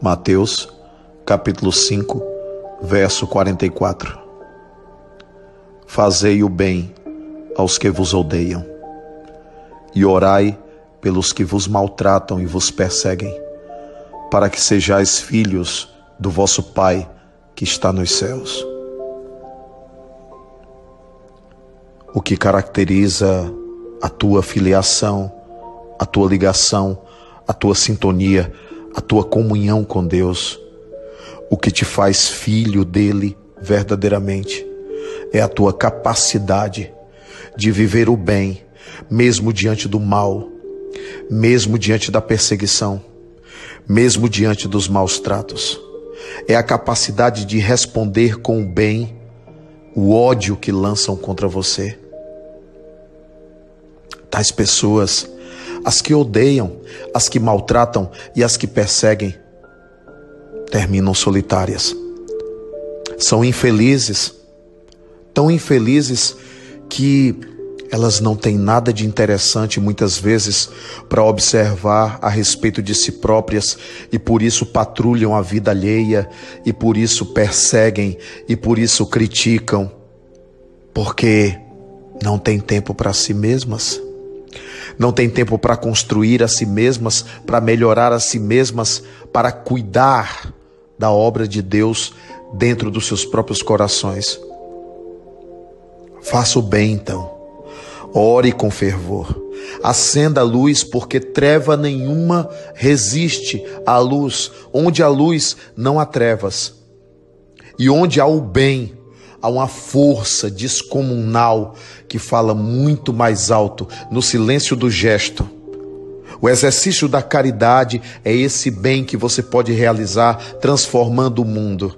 Mateus, capítulo 5, verso 44. Fazei o bem aos que vos odeiam, e orai pelos que vos maltratam e vos perseguem, para que sejais filhos do vosso Pai que está nos céus. O que caracteriza a tua filiação, a tua ligação, a tua sintonia, a tua comunhão com Deus. O que te faz filho dele verdadeiramente é a tua capacidade de viver o bem, mesmo diante do mal, mesmo diante da perseguição, mesmo diante dos maus tratos. É a capacidade de responder com o bem o ódio que lançam contra você. Tais pessoas as que odeiam, as que maltratam e as que perseguem terminam solitárias. São infelizes, tão infelizes que elas não têm nada de interessante muitas vezes para observar a respeito de si próprias e por isso patrulham a vida alheia e por isso perseguem e por isso criticam, porque não têm tempo para si mesmas não têm tempo para construir a si mesmas, para melhorar a si mesmas, para cuidar da obra de Deus dentro dos seus próprios corações. Faça o bem então. Ore com fervor. Acenda a luz, porque treva nenhuma resiste à luz. Onde há luz, não há trevas. E onde há o bem, há uma força descomunal que fala muito mais alto no silêncio do gesto. O exercício da caridade é esse bem que você pode realizar transformando o mundo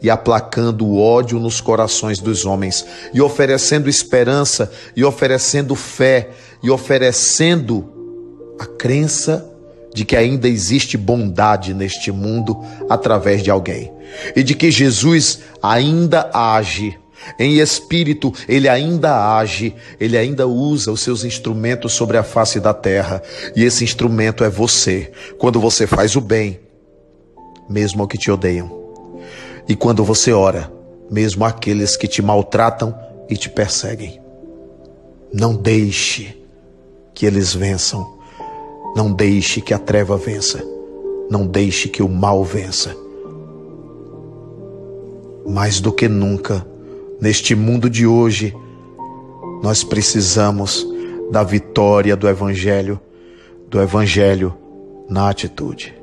e aplacando o ódio nos corações dos homens, e oferecendo esperança, e oferecendo fé, e oferecendo a crença de que ainda existe bondade neste mundo através de alguém. E de que Jesus ainda age. Em espírito, ele ainda age, ele ainda usa os seus instrumentos sobre a face da terra, e esse instrumento é você, quando você faz o bem, mesmo ao que te odeiam, e quando você ora, mesmo aqueles que te maltratam e te perseguem. Não deixe que eles vençam, não deixe que a treva vença, não deixe que o mal vença mais do que nunca, neste mundo de hoje, nós precisamos da vitória do Evangelho, do Evangelho na atitude.